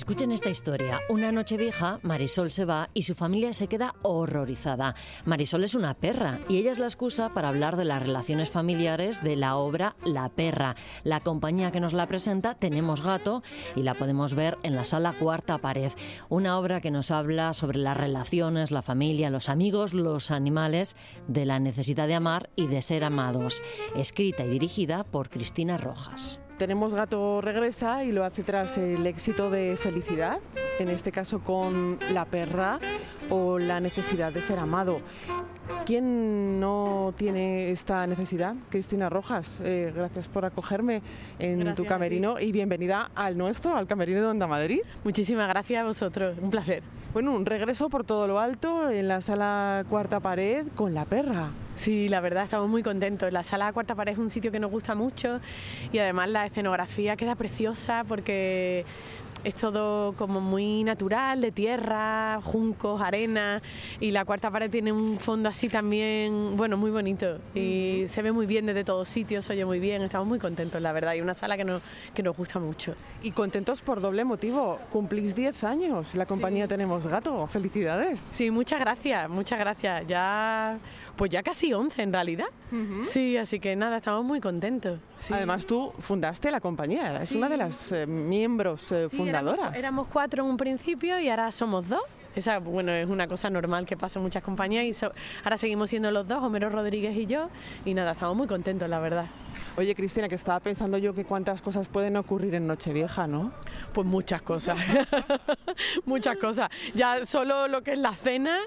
Escuchen esta historia. Una noche vieja, Marisol se va y su familia se queda horrorizada. Marisol es una perra y ella es la excusa para hablar de las relaciones familiares de la obra La Perra. La compañía que nos la presenta, Tenemos Gato, y la podemos ver en la sala Cuarta Pared. Una obra que nos habla sobre las relaciones, la familia, los amigos, los animales, de la necesidad de amar y de ser amados. Escrita y dirigida por Cristina Rojas. Tenemos Gato regresa y lo hace tras el éxito de Felicidad, en este caso con La perra o la necesidad de ser amado. ¿Quién no tiene esta necesidad? Cristina Rojas, eh, gracias por acogerme en tu camerino y bienvenida al nuestro, al camerino de Onda Madrid. Muchísimas gracias a vosotros, un placer. Bueno, un regreso por todo lo alto en la sala Cuarta Pared con la perra. Sí, la verdad estamos muy contentos. La sala Cuarta Pared es un sitio que nos gusta mucho y además la escenografía queda preciosa porque es todo como muy natural, de tierra, juncos, arena y la cuarta pared tiene un fondo así también, bueno, muy bonito y se ve muy bien desde todos sitios, se oye muy bien, estamos muy contentos, la verdad, y una sala que nos, que nos gusta mucho. Y contentos por doble motivo, cumplís 10 años, la compañía Tenemos Gato, felicidades. Sí, muchas gracias, muchas gracias, ya, pues ya casi 11 en realidad. Sí, así que nada, estamos muy contentos. Además tú fundaste la compañía, es una de las eh, miembros eh, Éramos, cuatro en un principio y ahora somos dos. Esa, bueno, es una cosa normal que pasa en muchas compañías y ahora seguimos siendo los dos, Homero Rodríguez y yo, y nada, estamos muy contentos, la verdad. Oye, Cristina, que estaba pensando yo que cuántas cosas pueden ocurrir en Nochevieja, ¿no? Pues muchas cosas, muchas cosas. Ya solo lo que es la cena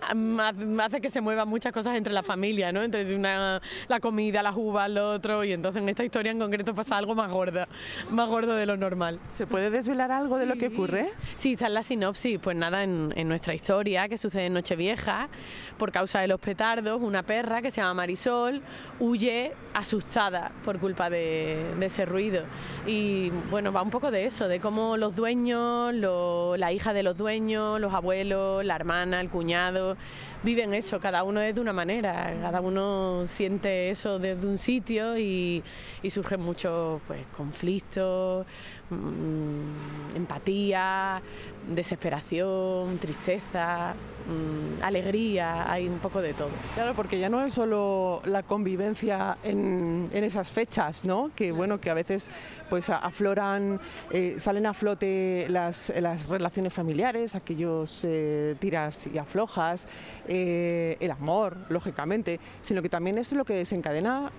hace que se muevan muchas cosas entre la familia, ¿no? Entre una, la comida, las uvas, lo otro, y entonces en esta historia en concreto pasa algo más gorda, más gordo de lo normal. ¿Se puede desvelar algo de lo que ocurre? Sí, está en la sinopsis. Pues nada, en, nuestra historia, que sucede en Nochevieja, por causa de los petardos, una perra que se llama Marisol huye asustada por culpa de, ese ruido. Y bueno, va un poco de eso, de cómo los dueños, la hija de los dueños, los abuelos, la hermana, el cuñado, viven eso, cada uno es de una manera, cada uno siente eso desde un sitio y, y surgen muchos pues, conflictos, mm, empatía, desesperación, tristeza, mm, alegría, hay un poco de todo. Claro, porque ya no es solo la convivencia en, en esas fechas, ¿no? Que bueno, que a veces pues afloran, eh, salen a flote las, las, relaciones familiares, aquellos eh, tiras y aflojas, eh, el amor, lógicamente, sino que también es lo que desencadena,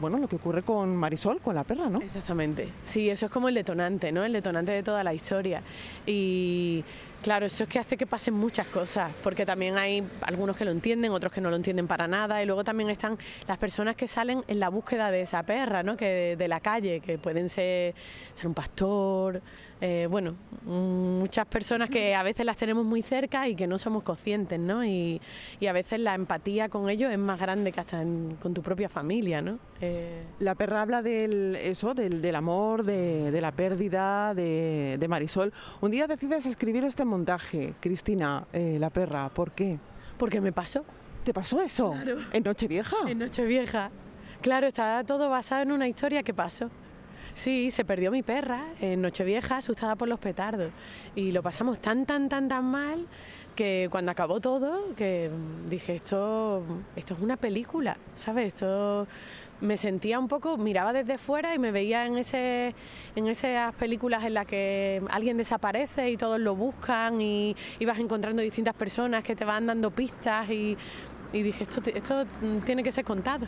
bueno, lo que ocurre con Marisol, con la perra, ¿no? Exactamente. Sí, eso es como el detonante, ¿no? El detonante de toda la historia. Y Claro, eso es que hace que pasen muchas cosas, porque también hay algunos que lo entienden, otros que no lo entienden para nada, y luego también están las personas que salen en la búsqueda de esa perra, ¿no? Que de la calle, que pueden ser, ser un pastor, eh, bueno, muchas personas que a veces las tenemos muy cerca y que no somos conscientes, ¿no? Y, a veces la empatía con ellos es más grande que hasta con tu propia familia, ¿no? Eh, la perra habla del eso, del, amor, de, la pérdida de, de Marisol. Un día decides escribir este montaje, Cristina, eh, la perra. ¿Por qué? Porque me pasó. ¿Te pasó eso? Claro. ¿En Nochevieja? En Nochevieja. Claro, está todo basado en una historia que pasó. Sí, se perdió mi perra en Nochevieja asustada por los petardos y lo pasamos tan, tan, tan, tan mal que cuando acabó todo, que dije, esto, esto es una película, ¿sabes? Esto me sentía un poco, miraba desde fuera y me veía en, ese, en esas películas en las que alguien desaparece y todos lo buscan y, y vas encontrando distintas personas que te van dando pistas y, y dije, esto, esto tiene que ser contado.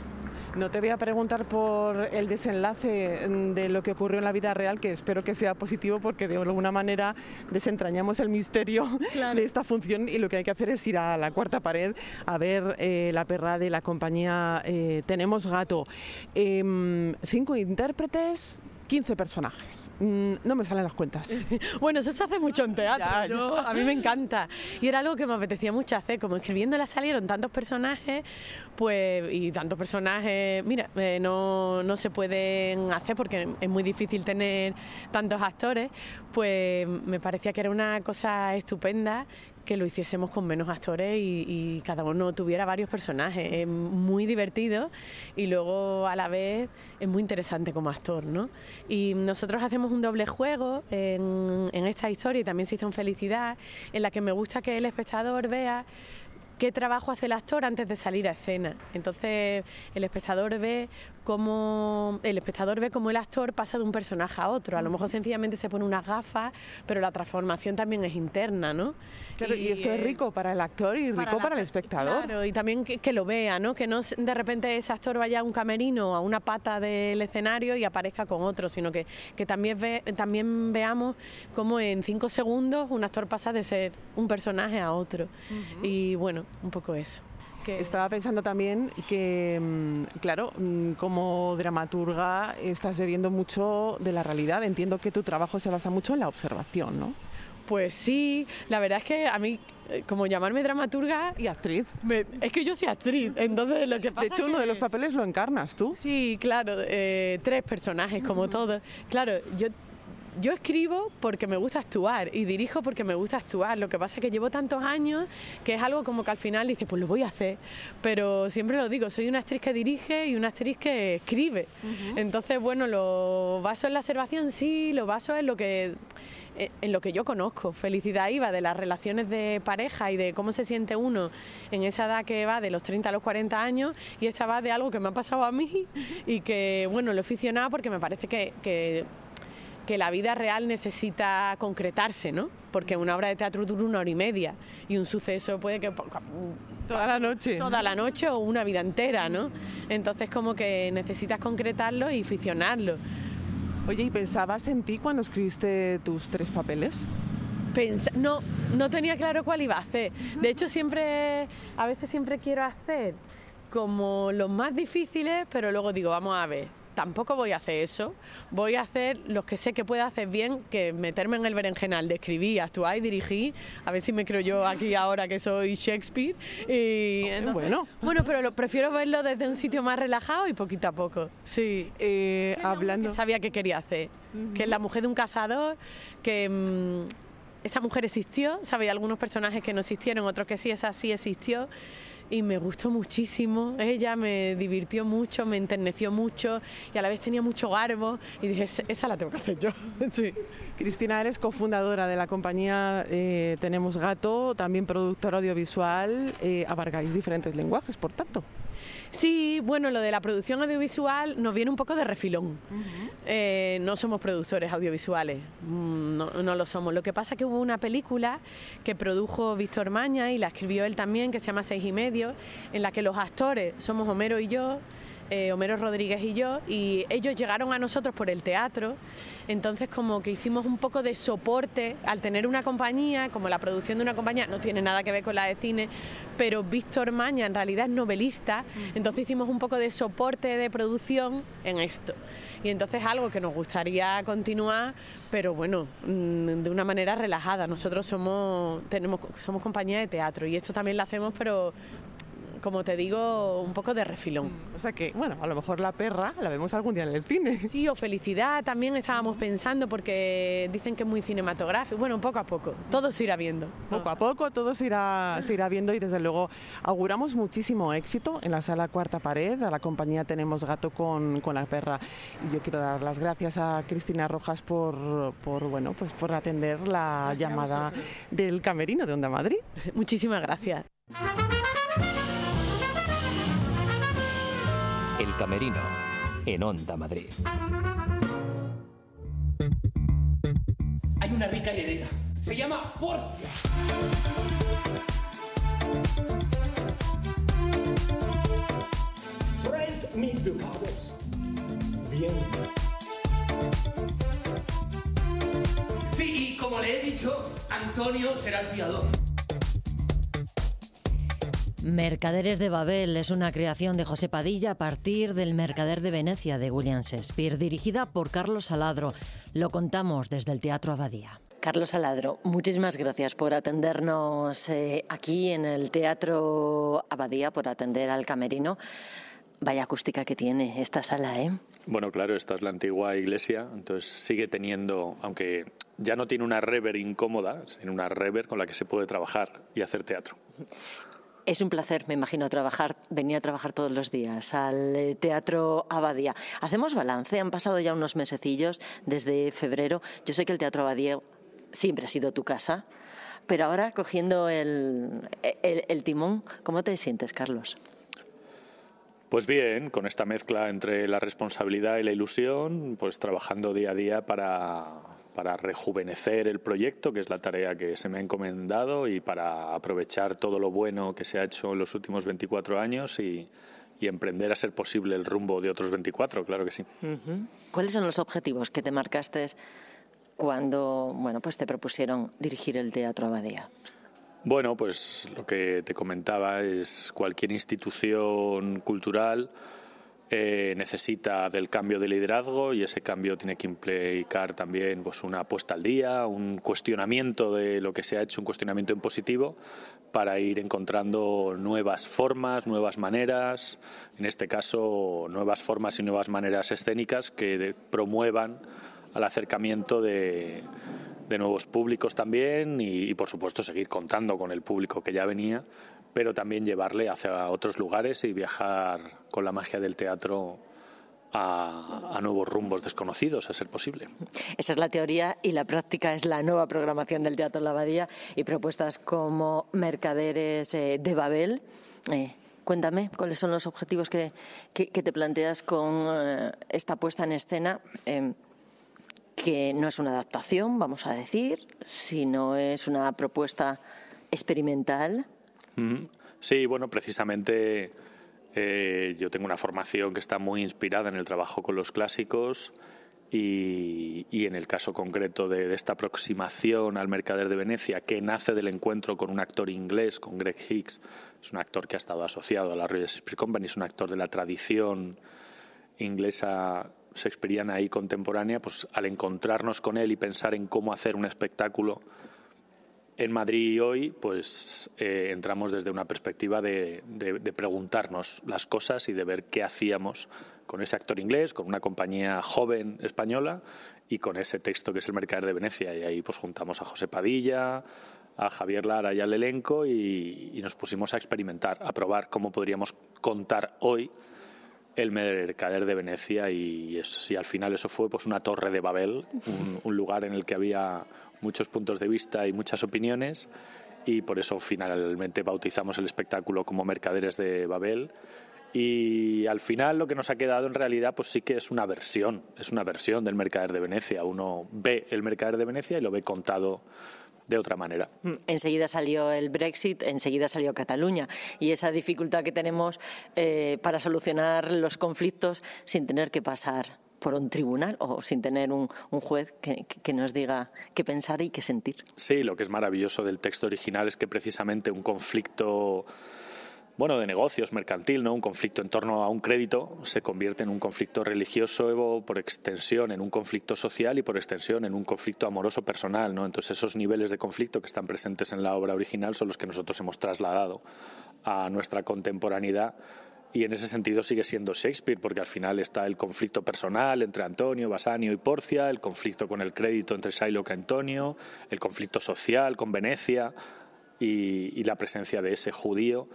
No te voy a preguntar por el desenlace de lo que ocurrió en la vida real, que espero que sea positivo porque de alguna manera desentrañamos el misterio de esta función y lo que hay que hacer es ir a la cuarta pared a ver eh, la perra de la compañía eh, Tenemos Gato. Em, cinco intérpretes, 15 personajes. Mm, no me salen las cuentas. bueno, eso se hace mucho en teatro. a mí me encanta. Y era algo que me apetecía mucho hacer. Como escribiéndola salieron tantos personajes, pues, y tantos personajes, mira, eh, no, no se pueden hacer porque es muy difícil tener tantos actores. Pues me parecía que era una cosa estupenda que lo hiciésemos con menos actores y, cada uno tuviera varios personajes. Es muy divertido y luego a la vez es muy interesante como actor, ¿no? Y nosotros hacemos un doble juego en, en esta historia y también se hizo en Felicidad, en la que me gusta que el espectador vea qué trabajo hace el actor antes de salir a escena. Entonces el espectador ve cómo el espectador ve cómo el actor pasa de un personaje a otro. A lo mejor sencillamente se pone unas gafas, pero la transformación también es interna, ¿no? Claro, y, esto es rico para el actor y rico para el espectador. Claro, y también que, lo vea, ¿no? Que no de repente ese actor vaya a un camerino, a una pata del escenario y aparezca con otro, sino que, que también, ve, también veamos cómo en cinco segundos un actor pasa de ser un personaje a otro. Y bueno, un poco eso. Estaba pensando también que, mm, claro, mm, como dramaturga estás bebiendo mucho de la realidad. Entiendo que tu trabajo se basa mucho en la observación, ¿no? Pues sí, la verdad es que a mí eh, como llamarme dramaturga y actriz. es que yo soy actriz, entonces lo que pasa De hecho, uno de los papeles lo encarnas tú. Sí, claro, eh, tres personajes como todos. Claro, yo yo escribo porque me gusta actuar y dirijo porque me gusta actuar. Lo que pasa es que llevo tantos años que es algo como que al final dices, pues lo voy a hacer. Pero siempre lo digo, soy una actriz que dirige y una actriz que escribe. Entonces, bueno, lo baso en la observación, sí, lo baso en lo que eh, en lo que yo conozco. Felicidad iba de las relaciones de pareja y de cómo se siente uno en esa edad que va de los 30 a los 40 años y esta va de algo que me ha pasado a mí y que, bueno, lo he aficionado porque me parece que, que que la vida real necesita concretarse, ¿no? Porque una obra de teatro dura una hora y media y un suceso puede que... Toda la noche. Toda la noche o una vida entera, ¿no? Entonces como que necesitas concretarlo y ficcionarlo. Oye, ¿y pensabas en ti cuando escribiste tus tres papeles? no, no tenía claro cuál iba a hacer. De hecho, siempre, a veces siempre quiero hacer como los más difíciles, pero luego digo, vamos a ver, tampoco voy a hacer eso. Voy a hacer los que sé que puedo hacer bien, que meterme en el berenjenal de escribir, actuar y dirigir. A ver si me creo yo aquí ahora que soy Shakespeare. Y bueno. Bueno, pero lo, prefiero verlo desde un sitio más relajado y poquito a poco. Sí. Eh, hablando. sabía que quería hacer. Que es la mujer de un cazador, que. Mm, esa mujer existió, sabía algunos personajes que no existieron, otros que sí, esa sí existió y me gustó muchísimo. Ella me divirtió mucho, me enterneció mucho y a la vez tenía mucho garbo y dije, esa la tengo que hacer yo. sí. Cristina, eres cofundadora de la compañía eh, Tenemos Gato, también productora audiovisual, eh, abarcáis diferentes lenguajes, por tanto. Sí, bueno, lo de la producción audiovisual nos viene un poco de refilón. Eh, no somos productores audiovisuales, mm, no, no, lo somos. Lo que pasa es que hubo una película que produjo Víctor Maña y la escribió él también, que se llama Seis y Medio, en la que los actores somos Homero y yo, eh, Homero Rodríguez y yo, y ellos llegaron a nosotros por el teatro, entonces como que hicimos un poco de soporte al tener una compañía, como la producción de una compañía no tiene nada que ver con la de cine, pero Víctor Maña en realidad es novelista, entonces hicimos un poco de soporte de producción en esto. Y entonces algo que nos gustaría continuar, pero bueno, mm, de una manera relajada. Nosotros somos, tenemos, somos compañía de teatro y esto también lo hacemos, pero como te digo, un poco de refilón. O sea que, bueno, a lo mejor la perra la vemos algún día en el cine. Sí, o felicidad también estábamos pensando porque dicen que es muy cinematográfico. Bueno, poco a poco, todo se irá viendo. Poco a poco, todo se irá, se irá viendo y desde luego auguramos muchísimo éxito en la sala Cuarta Pared. A la compañía Tenemos Gato con, con la perra. Y yo quiero dar las gracias a Cristina Rojas por, por, bueno, pues por atender la llamada del camerino de Onda Madrid. Muchísimas gracias. El Camerino, en Onda Madrid. Hay una rica heredera. Se llama Porcia. Tres mil ducados. Bien. Sí, y como le he dicho, Antonio será el fiador. Mercaderes de Babel es una creación de José Padilla a partir del Mercader de Venecia de William Shakespeare, dirigida por Carlos Saladro. Lo contamos desde el Teatro Abadía. Carlos Saladro, muchísimas gracias por atendernos eh, aquí en el Teatro Abadía, por atender al camerino. Vaya acústica que tiene esta sala, ¿eh? Bueno, claro, esta es la antigua iglesia, entonces sigue teniendo, aunque ya no tiene una rever incómoda, tiene una rever con la que se puede trabajar y hacer teatro. Es un placer, me imagino, trabajar, venir a trabajar todos los días al eh, Teatro Abadía. Hacemos balance, han pasado ya unos mesecillos desde febrero. Yo sé que el Teatro Abadía siempre ha sido tu casa, pero ahora cogiendo el, el timón, ¿cómo te sientes, Carlos? Pues bien, con esta mezcla entre la responsabilidad y la ilusión, pues trabajando día a día para, para rejuvenecer el proyecto, que es la tarea que se me ha encomendado, y para aprovechar todo lo bueno que se ha hecho en los últimos 24 años y, emprender a ser posible el rumbo de otros 24, claro que sí. ¿Cuáles son los objetivos que te marcaste cuando bueno, pues te propusieron dirigir el Teatro Abadía? Bueno, pues lo que te comentaba es cualquier institución cultural eh, necesita del cambio de liderazgo y ese cambio tiene que implicar también pues, una puesta al día, un cuestionamiento de lo que se ha hecho, un cuestionamiento en positivo para ir encontrando nuevas formas, nuevas maneras, en este caso nuevas formas y nuevas maneras escénicas que promuevan al acercamiento de, nuevos públicos también y, por supuesto seguir contando con el público que ya venía pero también llevarle hacia otros lugares y viajar con la magia del teatro a, nuevos rumbos desconocidos, a ser posible. Esa es la teoría y la práctica es la nueva programación del Teatro Lavadía y propuestas como Mercaderes eh, de Babel. Eh, cuéntame, ¿cuáles son los objetivos que, te planteas con eh, esta puesta en escena? que no es una adaptación, vamos a decir, sino es una propuesta experimental Sí, bueno, precisamente eh, yo tengo una formación que está muy inspirada en el trabajo con los clásicos y, en el caso concreto de, esta aproximación al Mercader de Venecia, que nace del encuentro con un actor inglés, con Greg Hicks, es un actor que ha estado asociado a la Royal Shakespeare Company, es un actor de la tradición inglesa shakespeariana y contemporánea, pues al encontrarnos con él y pensar en cómo hacer un espectáculo en Madrid hoy, pues eh, entramos desde una perspectiva de, preguntarnos las cosas y de ver qué hacíamos con ese actor inglés, con una compañía joven española y con ese texto que es el Mercader de Venecia. Y ahí pues juntamos a José Padilla, a Javier Lara y al elenco y, nos pusimos a experimentar, a probar cómo podríamos contar hoy el Mercader de Venecia y, al final eso fue pues una torre de Babel, un lugar en el que había muchos puntos de vista y muchas opiniones y por eso finalmente bautizamos el espectáculo como Mercaderes de Babel. Y al final lo que nos ha quedado en realidad pues sí que es una versión, es una versión del Mercader de Venecia. Uno ve el Mercader de Venecia y lo ve contado de otra manera. Mm, enseguida salió el Brexit, enseguida salió Cataluña y esa dificultad que tenemos eh, para solucionar los conflictos sin tener que pasar por un tribunal o sin tener un, juez que, nos diga qué pensar y qué sentir. Sí, lo que es maravilloso del texto original es que precisamente un conflicto bueno, de negocios, mercantil, ¿no? Un conflicto en torno a un crédito se convierte en un conflicto religioso por extensión, en un conflicto social y por extensión en un conflicto amoroso personal, ¿no? Entonces esos niveles de conflicto que están presentes en la obra original son los que nosotros hemos trasladado a nuestra contemporaneidad y en ese sentido sigue siendo Shakespeare, porque al final está el conflicto personal entre Antonio, Basanio y Porcia, el conflicto con el crédito entre Shylock y Antonio, el conflicto social con Venecia y, la presencia de ese judío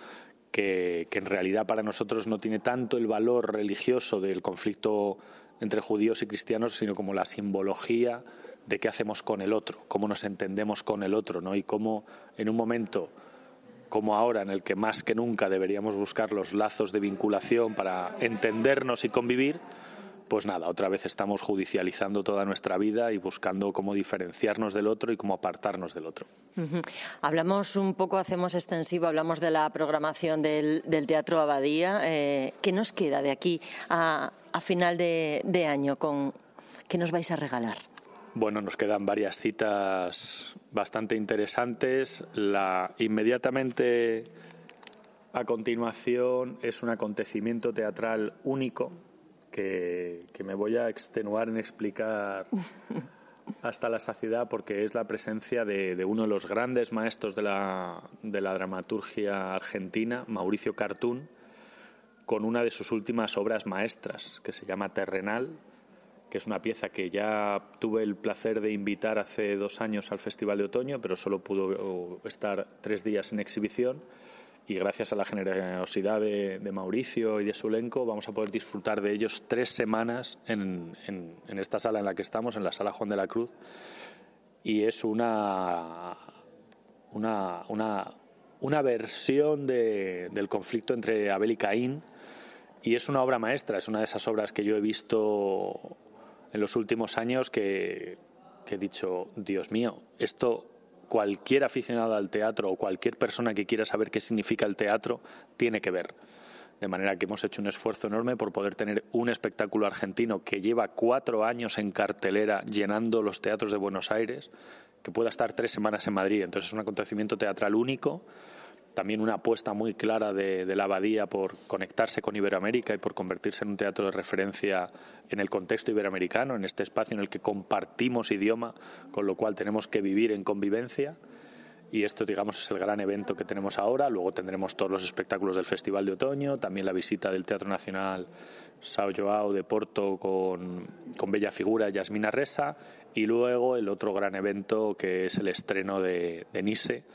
que, en realidad para nosotros no tiene tanto el valor religioso del conflicto entre judíos y cristianos, sino como la simbología de qué hacemos con el otro, cómo nos entendemos con el otro, ¿no? Y cómo en un momento como ahora, en el que más que nunca deberíamos buscar los lazos de vinculación para entendernos y convivir, pues nada, otra vez estamos judicializando toda nuestra vida y buscando cómo diferenciarnos del otro y cómo apartarnos del otro. Hablamos un poco, hacemos extensivo, hablamos de la programación del, Teatro Abadía. Eh, ¿Qué nos queda de aquí a, final de, de año? Con, ¿Qué nos vais a regalar? Bueno, nos quedan varias citas bastante interesantes. La inmediatamente a continuación es un acontecimiento teatral único que, me voy a extenuar en explicar hasta la saciedad porque es la presencia de, uno de los grandes maestros de la, de la dramaturgia argentina, Mauricio Cartún, con una de sus últimas obras maestras, que se llama Terrenal, que es una pieza que ya tuve el placer de invitar hace dos años al Festival de Otoño, pero solo pudo estar tres días en exhibición. Y gracias a la generosidad de, Mauricio y de su elenco, vamos a poder disfrutar de ellos tres semanas en, esta sala en la que estamos, en la sala Juan de la Cruz. Y es una, una, una, una versión del conflicto entre Abel y Caín. Y es una obra maestra, es una de esas obras que yo he visto en los últimos años que, he dicho, Dios mío, esto cualquier aficionado al teatro o cualquier persona que quiera saber qué significa el teatro tiene que ver. De manera que hemos hecho un esfuerzo enorme por poder tener un espectáculo argentino que lleva cuatro años en cartelera llenando los teatros de Buenos Aires, que pueda estar tres semanas en Madrid. Entonces es un acontecimiento teatral único también una apuesta muy clara de, la abadía por conectarse con Iberoamérica y por convertirse en un teatro de referencia en el contexto iberoamericano, en este espacio en el que compartimos idioma, con lo cual tenemos que vivir en convivencia. Y esto, digamos, es el gran evento que tenemos ahora. Luego tendremos todos los espectáculos del Festival de Otoño, también la visita del Teatro Nacional Sao Joao de Porto con, con Bella Figura, Yasmina Resa, y luego el otro gran evento que es el estreno de, de Nice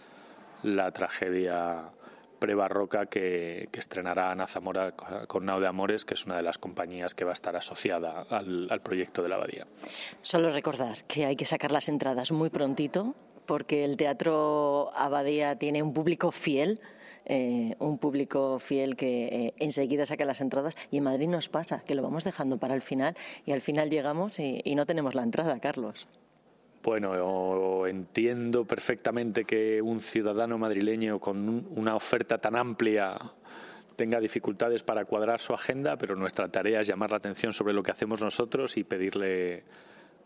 la tragedia prebarroca que, que estrenará Ana Zamora con Nao de Amores, que es una de las compañías que va a estar asociada al, proyecto de la abadía. Solo recordar que hay que sacar las entradas muy prontito, porque el Teatro Abadía tiene un público fiel. Eh, un público fiel que eh, enseguida saca las entradas y en Madrid nos pasa que lo vamos dejando para el final y al final llegamos y no tenemos la entrada, Carlos. Bueno, entiendo perfectamente que un ciudadano madrileño con una oferta tan amplia tenga dificultades para cuadrar su agenda, pero nuestra tarea es llamar la atención sobre lo que hacemos nosotros y pedirle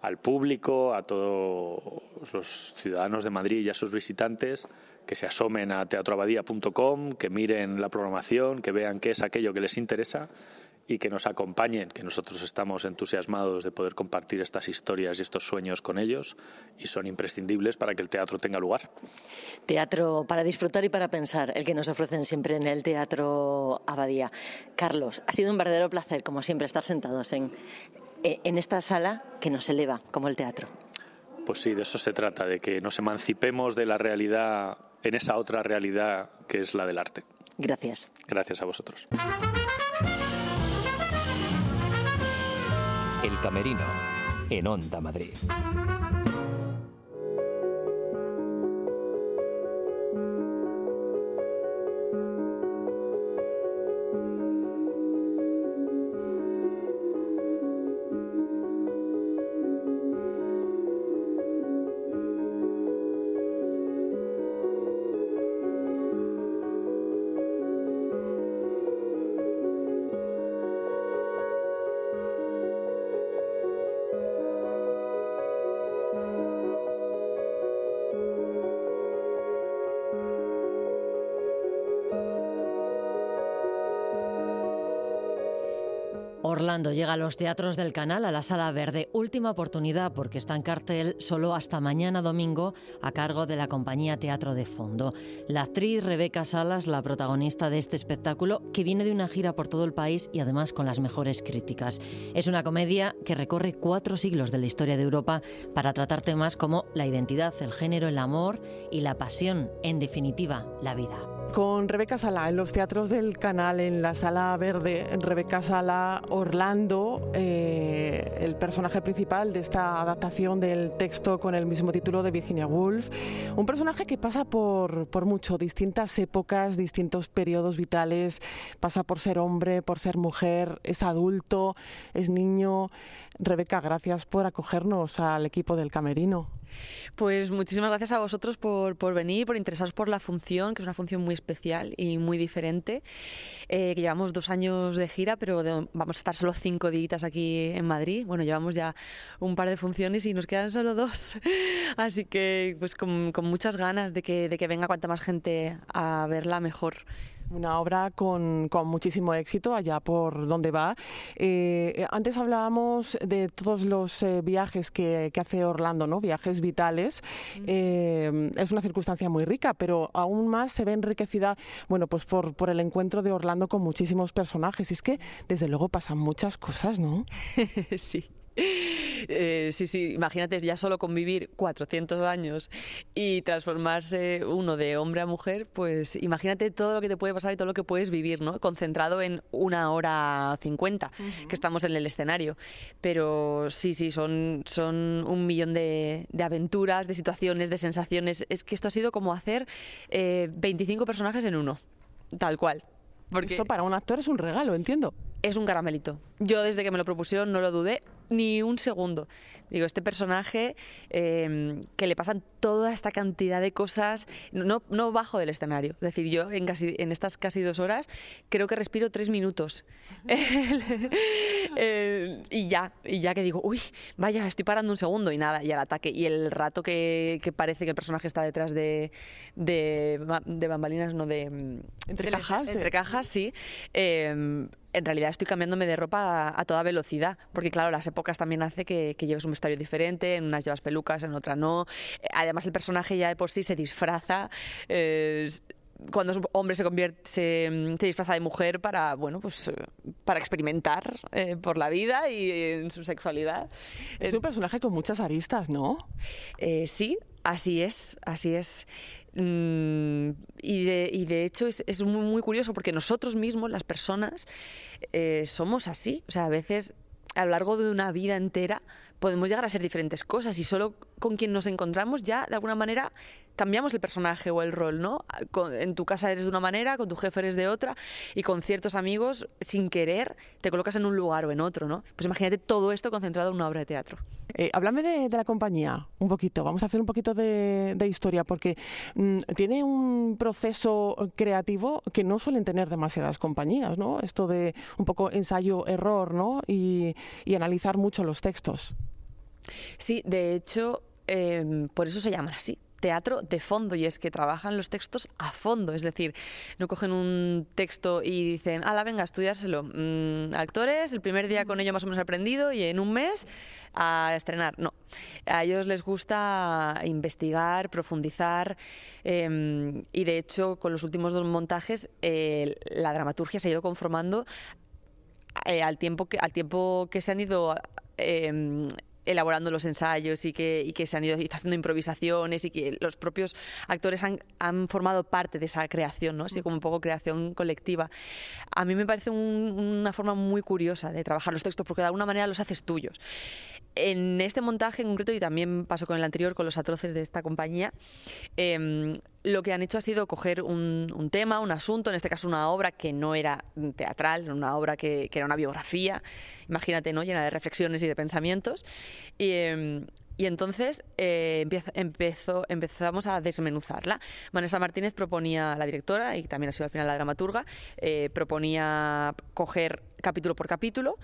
al público, a todos los ciudadanos de Madrid y a sus visitantes que se asomen a teatroabadía.com, que miren la programación, que vean qué es aquello que les interesa y que nos acompañen, que nosotros estamos entusiasmados de poder compartir estas historias y estos sueños con ellos y son imprescindibles para que el teatro tenga lugar. Teatro para disfrutar y para pensar, el que nos ofrecen siempre en el Teatro Abadía. Carlos, ha sido un verdadero placer, como siempre, estar sentados en, en esta sala que nos eleva como el teatro. Pues sí, de eso se trata, de que nos emancipemos de la realidad en esa otra realidad que es la del arte. Gracias. Gracias a vosotros. El Camerino, en Onda Madrid. Orlando llega a los teatros del canal, a la Sala Verde. Última oportunidad porque está en cartel solo hasta mañana domingo a cargo de la compañía Teatro de Fondo. La actriz Rebeca Salas, la protagonista de este espectáculo, que viene de una gira por todo el país y además con las mejores críticas. Es una comedia que recorre cuatro siglos de la historia de Europa para tratar temas como la identidad, el género, el amor y la pasión, en definitiva, la vida con Rebeca Sala en los teatros del canal, en la sala verde. Rebeca Sala, Orlando, eh, el personaje principal de esta adaptación del texto con el mismo título de Virginia Woolf. Un personaje que pasa por, por mucho, distintas épocas, distintos periodos vitales. Pasa por ser hombre, por ser mujer, es adulto, es niño. Rebeca, gracias por acogernos al equipo del Camerino. Pues muchísimas gracias a vosotros por, por, venir, por interesaros por la función, que es una función muy especial y muy diferente. Eh, que llevamos dos años de gira, pero vamos a estar solo cinco días aquí en Madrid. Bueno, llevamos ya un par de funciones y nos quedan solo dos. Así que, pues con, con muchas ganas de que, de que venga cuanta más gente a verla, mejor Una obra con, con muchísimo éxito allá por donde va. Eh, antes hablábamos de todos los eh, viajes que, que, hace Orlando, ¿no? Viajes vitales. Eh, es una circunstancia muy rica, pero aún más se ve enriquecida, bueno, pues por, por el encuentro de Orlando con muchísimos personajes. Y es que, desde luego, pasan muchas cosas, ¿no? sí. Eh, sí, sí, imagínate ya solo convivir 400 años y transformarse uno de hombre a mujer, pues imagínate todo lo que te puede pasar y todo lo que puedes vivir, ¿no? Concentrado en una hora 50 que estamos en el escenario. Pero sí, sí, son, son un millón de, aventuras, de situaciones, de sensaciones. Es que esto ha sido como hacer 25 eh, personajes en uno, tal cual. Porque Esto para un actor es un regalo, entiendo. Es un caramelito. Yo desde que me lo propusieron no lo dudé ni un segundo. Digo, este personaje em, que le pasan toda esta cantidad de cosas, no, no bajo del escenario. Es decir, yo en, casi, en estas casi dos horas creo que respiro tres minutos. y ya, y ya que digo, uy, vaya, estoy parando un segundo y nada, y al ataque. Y el rato que, que parece que el personaje está detrás de, de, bambalinas, no de... Mm, entre cajas. Entre cajas, sí. Em, en realidad estoy cambiándome de ropa a, toda velocidad, porque claro, las épocas también hace que, que lleves un vestuario diferente, en unas llevas pelucas, en otra no. Además el personaje ya de por sí se disfraza. cuando es hombre se convierte se, disfraza de mujer para bueno pues para experimentar eh, por la vida y en su sexualidad es un personaje con muchas aristas no eh, sí así es así es mm, y, de, hecho es, muy, curioso porque nosotros mismos, las personas, eh, somos así. O sea, a veces a lo largo de una vida entera podemos llegar a ser diferentes cosas y solo con quien nos encontramos ya de alguna manera cambiamos el personaje o el rol, ¿no? en tu casa eres de una manera, con tu jefe eres de otra y con ciertos amigos sin querer te colocas en un lugar o en otro, ¿no? Pues imagínate todo esto concentrado en una obra de teatro. Eh, háblame de, la compañía un poquito, vamos a hacer un poquito de, historia porque mm, tiene un proceso creativo que no suelen tener demasiadas compañías, ¿no? Esto de un poco ensayo-error, ¿no? Y, y analizar mucho los textos. Sí, de hecho, em, por eso se llaman así, teatro de fondo y es que trabajan los textos a fondo, es decir, no cogen un texto y dicen, ala, venga, estudiárselo. Mm, actores, el primer día con ello más o menos aprendido y en un mes a estrenar. No, a ellos les gusta investigar, profundizar em, y de hecho con los últimos dos montajes la dramaturgia se ha ido conformando eh, al, tiempo que, al tiempo que se han ido em, elaborando los ensayos y que, se han ido haciendo improvisaciones y que los propios actores han, han formado parte de esa creación, ¿no? así como un poco creación colectiva. A mí me parece una forma muy curiosa de trabajar los textos porque de alguna manera los haces tuyos. En este montaje en concreto, y también pasó con el anterior, con los atroces de esta compañía, em, lo que han hecho ha sido coger un, tema, un asunto, en este caso una obra que no era teatral, una obra que, era una biografía, imagínate, ¿no? llena de reflexiones y de pensamientos. Y, em, entonces eh, empezó, empezamos a desmenuzarla. Vanessa Martínez proponía, la directora, y también ha sido al final la dramaturga, eh, proponía coger capítulo por capítulo,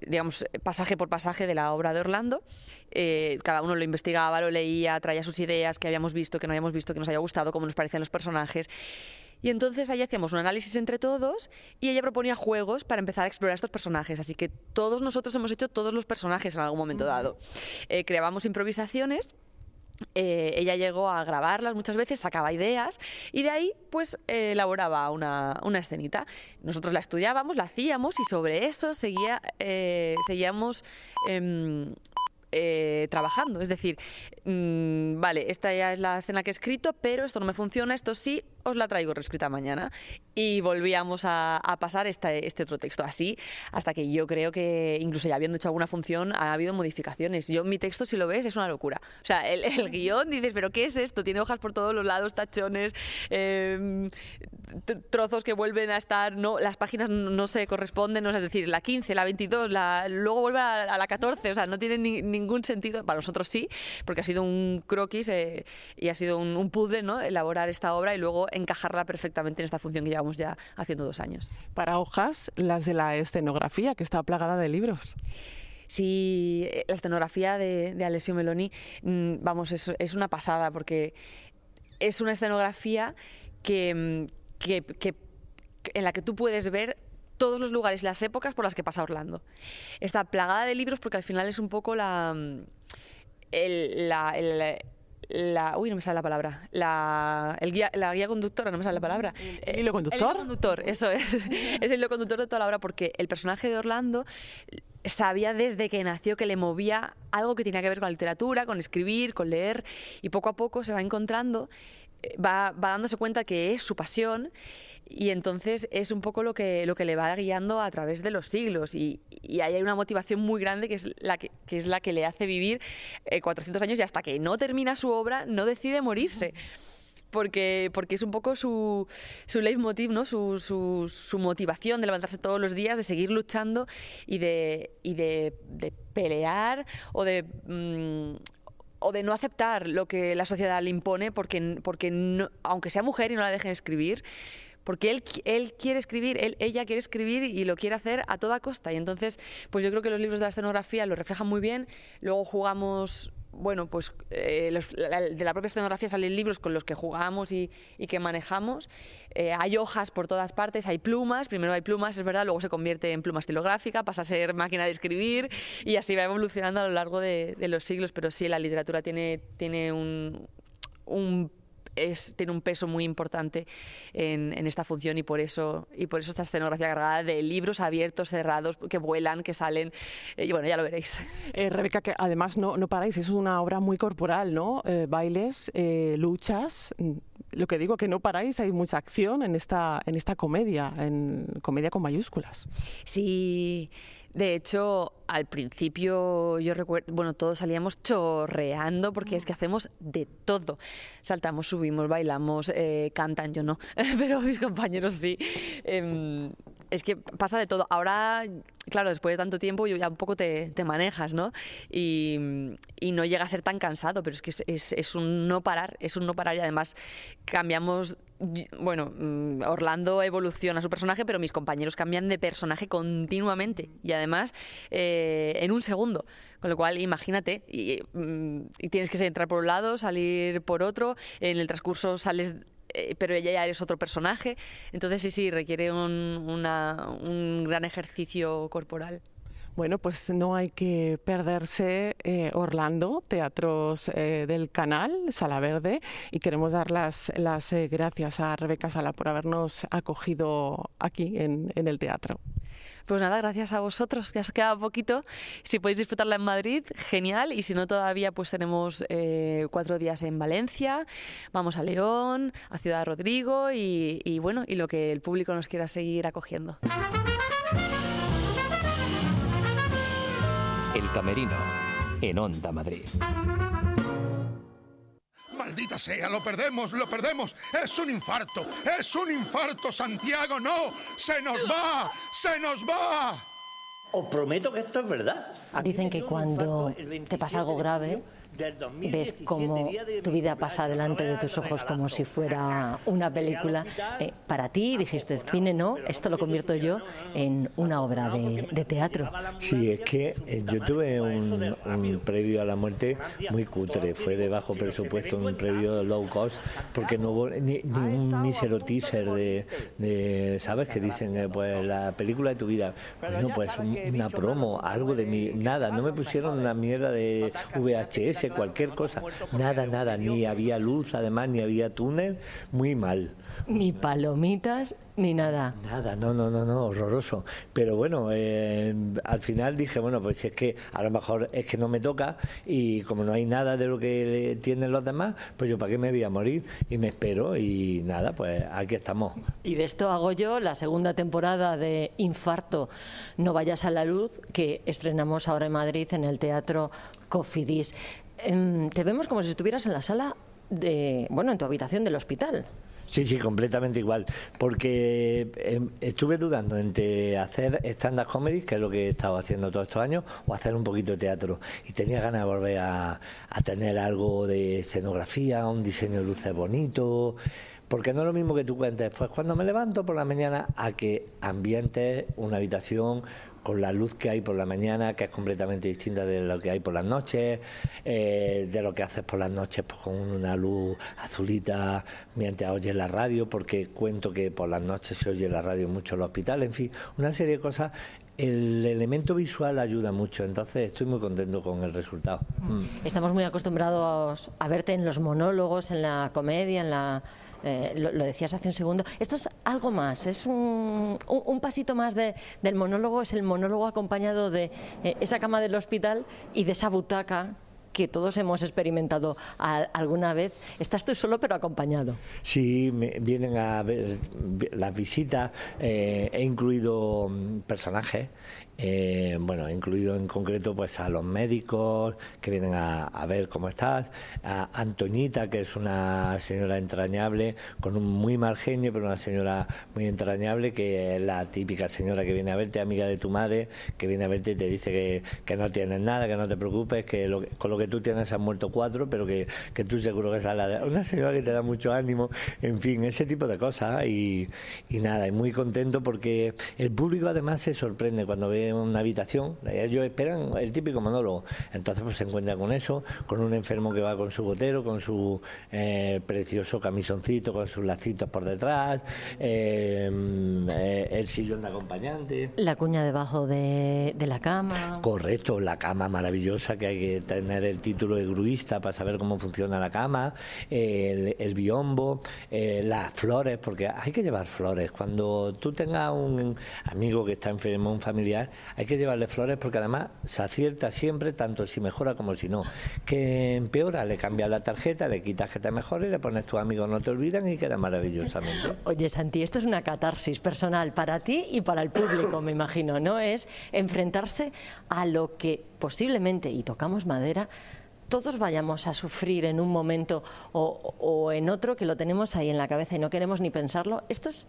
digamos, pasaje por pasaje de la obra de Orlando. Eh, cada uno lo investigaba, lo leía, traía sus ideas que habíamos visto, que no habíamos visto, que nos haya gustado, cómo nos parecían los personajes. Y entonces ahí hacíamos un análisis entre todos y ella proponía juegos para empezar a explorar estos personajes. Así que todos nosotros hemos hecho todos los personajes en algún momento dado. Eh, creábamos improvisaciones eh, ella llegó a grabarlas muchas veces, sacaba ideas y de ahí pues eh, elaboraba una, una, escenita. Nosotros la estudiábamos, la hacíamos y sobre eso seguía, eh, seguíamos em, trabajando. Es decir, mm, vale, esta ya es la escena que he escrito, pero esto no me funciona, esto sí, os la traigo reescrita mañana. Y volvíamos a, pasar este, este, otro texto así, hasta que yo creo que, incluso ya habiendo hecho alguna función, ha habido modificaciones. Yo, mi texto, si lo ves, es una locura. O sea, el, guion dices, ¿pero qué es esto? Tiene hojas por todos los lados, tachones, em, trozos que vuelven a estar, no, las páginas no se corresponden, es decir, la 15, la 22, la, luego vuelve a, la 14, o sea, no tiene ningún sentido. Para nosotros sí, porque ha sido un croquis eh, y ha sido un, un puzzle, ¿no? Elaborar esta obra y luego encajarla perfectamente en esta función que llevamos ya haciendo dos años. Para hojas, las de la escenografía, que está plagada de libros. Sí, eh, la escenografía de, Alessio Meloni, mm, vamos, es, es, una pasada porque es una escenografía que, mm, que, en la que tú puedes ver todos los lugares y las épocas por las que pasa Orlando. Está plagada de libros porque al final es un poco la... el- la- el- la, uy, no me sale la palabra. La, el guía, la guía conductora, no me sale la palabra. ¿El hilo conductor? El hilo conductor, eso es. es el hilo conductor de toda la obra porque el personaje de Orlando sabía desde que nació que le movía algo que tenía que ver con la literatura, con escribir, con leer, y poco a poco se va encontrando, eh, va, va dándose cuenta que es su pasión. Y entonces es un poco lo que, lo que le va guiando a través de los siglos. Y, y ahí hay una motivación muy grande que es la que, que es la que le hace vivir eh, 400 años y hasta que no termina su obra no decide morirse porque, porque es un poco su, su leitmotiv, ¿no? Su, su, su motivación de levantarse todos los días, de seguir luchando y de, y de, de pelear o de... mm, o de no aceptar lo que la sociedad le impone porque, porque no- aunque sea mujer y no la dejen escribir, porque él, él quiere escribir, él, ella quiere escribir y lo quiere hacer a toda costa. Y entonces, pues yo creo que los libros de la escenografía lo reflejan muy bien. Luego jugamos, bueno, pues eh, los- la- de la propia escenografía salen libros con los que jugamos y, y que manejamos. Eh, hay hojas por todas partes, hay plumas, primero hay plumas, es verdad, luego se convierte en pluma estilográfica, pasa a ser máquina de escribir y así va evolucionando a lo largo de, de los siglos. Pero sí, la literatura tiene, tiene un, un es, tiene un peso muy importante en, en esta función y por eso y por eso esta escenografía cargada de libros abiertos, cerrados, que vuelan, que salen eh, y bueno, ya lo veréis. Eh, Rebeca, que además no, no paráis, es una obra muy corporal, ¿no? Eh, bailes, luchas. mm, Lo que digo que no paráis, hay mucha acción en esta, en esta comedia, en comedia con mayúsculas. Sí, de hecho, al principio yo recuerdo, bueno, todos salíamos chorreando porque es que hacemos de todo. Saltamos, subimos, bailamos, eh, cantan, yo no, pero mis compañeros sí. Em, es que pasa de todo. Ahora, claro, después de tanto tiempo yo ya un poco te, manejas, ¿no? Y, no llega a ser tan cansado, pero es que es, es- un no parar, es un no parar y además cambiamos bueno, mm, Orlando evoluciona su personaje, pero mis compañeros cambian de personaje continuamente y además eh, en un segundo. Con lo cual, imagínate, y, mm, y tienes que entrar por un lado, salir por otro, en el transcurso sales, eh, pero ella ya eres otro personaje. Entonces, sí, sí, requiere un, una- un gran ejercicio corporal. Bueno, pues no hay que perderse eh, Orlando, Teatros eh, del Canal, Sala Verde, y queremos dar las, las eh, gracias a Rebeca Sala por habernos acogido aquí en, el teatro. Pues nada, gracias a vosotros, que os queda poquito. Si podéis disfrutarla en Madrid, genial. Y si no todavía, pues tenemos cuatro días en Valencia, vamos a León, a Ciudad Rodrigo y, y bueno, y lo que el público nos quiera seguir acogiendo. El Camerino, en Onda Madrid. Maldita sea, lo perdemos, lo perdemos. Es un infarto, es un infarto, Santiago, no. Se nos va, se nos va. Os prometo que esto es verdad. Dicen que cuando te pasa 27 algo grave, ves 2017, cómo tu vida pasa delante de tus ojos como si fuera una película. Eh, para ti dijiste, cine no, esto lo convierto yo en una obra de, de teatro. Sí, es que eh, yo tuve un, un previo a la muerte muy cutre, fue de bajo presupuesto, un previo low cost, porque no hubo ni, ni un mísero teaser de, de, ¿sabes? Que dicen, eh, pues la película de tu vida. Bueno, pues un- una promo, algo de mi, nada, no me pusieron una mierda de VHS, cualquier cosa, nada, nada, ni había luz, además, ni había túnel, muy mal. Ni palomitas, ni nada. Nada, no, no, no, no, horroroso. Pero bueno, eh, al final dije, bueno, pues es que a lo mejor es que no me toca y como no hay nada de lo que tienen los demás, pues yo para qué me voy a morir y me espero y nada, pues aquí estamos. Y de esto hago yo la segunda temporada de Infarto, No vayas a la luz, que estrenamos ahora en Madrid en el Teatro Cofidis. Em, Te vemos como si estuvieras en la sala de, bueno, en tu habitación del hospital. Sí, sí, completamente igual. Porque eh, estuve dudando entre hacer stand-up comedy, que es lo que he estado haciendo todos estos años, o hacer un poquito de teatro. Y tenía ganas de volver a, a tener algo de escenografía, un diseño de luces bonito. Porque no es lo mismo que tú cuentes, pues cuando me levanto por la mañana a que ambientes una habitación con la luz que hay por la mañana, que es completamente distinta de lo que hay por las noches, eh, de lo que haces por las noches pues, con una luz azulita mientras oyes la radio, porque cuento que por las noches se oye la radio mucho en el hospital, en fin, una serie de cosas el elemento visual ayuda mucho, entonces estoy muy contento con el resultado. Mm. Estamos muy acostumbrados a verte en los monólogos, en la comedia, en la eh, lo, decías hace un segundo. Esto es algo más, es un, pasito más de, del monólogo, es el monólogo acompañado de eh, esa cama del hospital y de esa butaca que todos hemos experimentado alguna vez. Estás tú solo pero acompañado. Sí, me vienen a ver las visitas, eh, he incluido mm, personajes eh, bueno, incluido en concreto pues a los médicos que vienen a, ver cómo estás, a Antoñita, que es una señora entrañable, con un muy mal genio, pero una señora muy entrañable, que es la típica señora que viene a verte, amiga de tu madre, que viene a verte y te dice que, que no tienes nada, que no te preocupes, que, con lo que tú tienes han muerto cuatro, pero que, que tú seguro que sale una señora que te da mucho ánimo, en fin, ese tipo de cosas y, y nada, y muy contento porque el público además se sorprende cuando ve una habitación, ellos esperan el típico monólogo. Entonces pues se encuentra con eso, con un enfermo que va con su gotero, con su eh, precioso camisoncito, con sus lacitos por detrás, eh, eh, el sillón de acompañante. La cuña debajo de, la cama. Correcto, la cama maravillosa que hay que tener el título de gruista para saber cómo funciona la cama, el, el biombo, las flores, porque hay que llevar flores. Cuando tú tengas un amigo que está enfermo, un familiar, hay que llevarle flores porque además se acierta siempre, tanto si mejora como si no. Que empeora, le cambias la tarjeta, le quitas que te mejore, le pones tus amigos, no te olvidan y queda maravillosamente. Oye, Santi, esto es una catarsis personal para ti y para el público, me imagino, ¿no? Es enfrentarse a lo que posiblemente, y tocamos madera, todos vayamos a sufrir en un momento o, o en otro que lo tenemos ahí en la cabeza y no queremos ni pensarlo. Esto es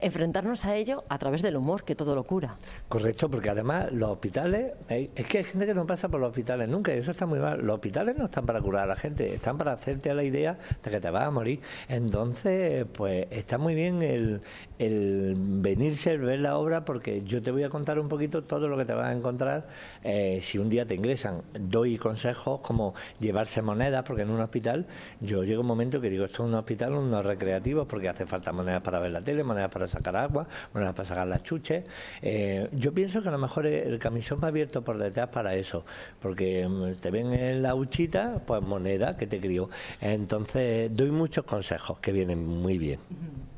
enfrentarnos a ello a través del humor, que todo lo cura. Correcto, porque además los hospitales, es que hay gente que no pasa por los hospitales nunca, y eso está muy mal. Los hospitales no están para curar a la gente, están para hacerte la idea de que te vas a morir. Entonces, pues está muy bien el, el venirse, el ver la obra, porque yo te voy a contar un poquito todo lo que te vas a encontrar eh, si un día te ingresan. Doy consejos como llevarse monedas, porque en un hospital yo llego un momento que digo, esto es un hospital, unos recreativos, porque hace falta monedas para ver la tele, monedas para sacar agua, monedas para sacar las chuches. Eh, yo pienso que a lo mejor el camisón va abierto por detrás para eso, porque mm, te ven en la huchita, pues moneda que te crió. Entonces doy muchos consejos que vienen muy bien.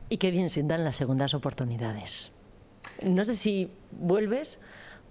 Y qué bien sientan las segundas oportunidades. No sé si vuelves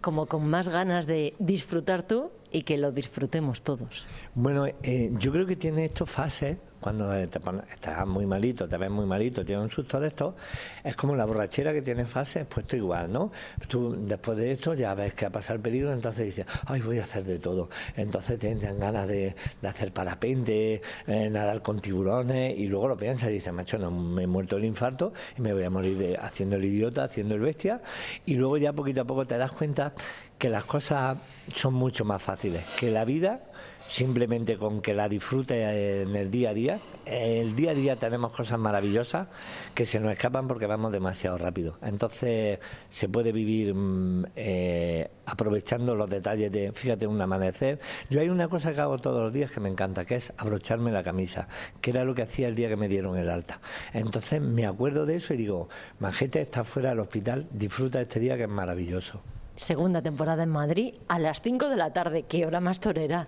como con más ganas de disfrutar tú y que lo disfrutemos todos. Bueno, eh, yo creo que tiene esto fases cuando te estás muy malito, te ves muy malito, tienes un susto de esto, es como la borrachera que tiene fases, pues tú igual, ¿no? Tú después de esto ya ves que ha pasado el peligro, entonces dices, ay, voy a hacer de todo. Entonces te ganas de, hacer parapente, eh, nadar con tiburones, y luego lo piensas y dices, macho, no, me he muerto el infarto y me voy a morir haciendo el idiota, haciendo el bestia, y luego ya poquito a poco te das cuenta que las cosas son mucho más fáciles, que la vida simplemente con que la disfrute en el día a día. El día a día tenemos cosas maravillosas que se nos escapan porque vamos demasiado rápido. Entonces se puede vivir mm, eh, aprovechando los detalles de, fíjate, un amanecer. Yo hay una cosa que hago todos los días que me encanta, que es abrocharme la camisa, que era lo que hacía el día que me dieron el alta. Entonces me acuerdo de eso y digo, Manjete está fuera del hospital, disfruta este día que es maravilloso. Segunda temporada en Madrid a las 5 de la tarde. ¿Qué hora más torera?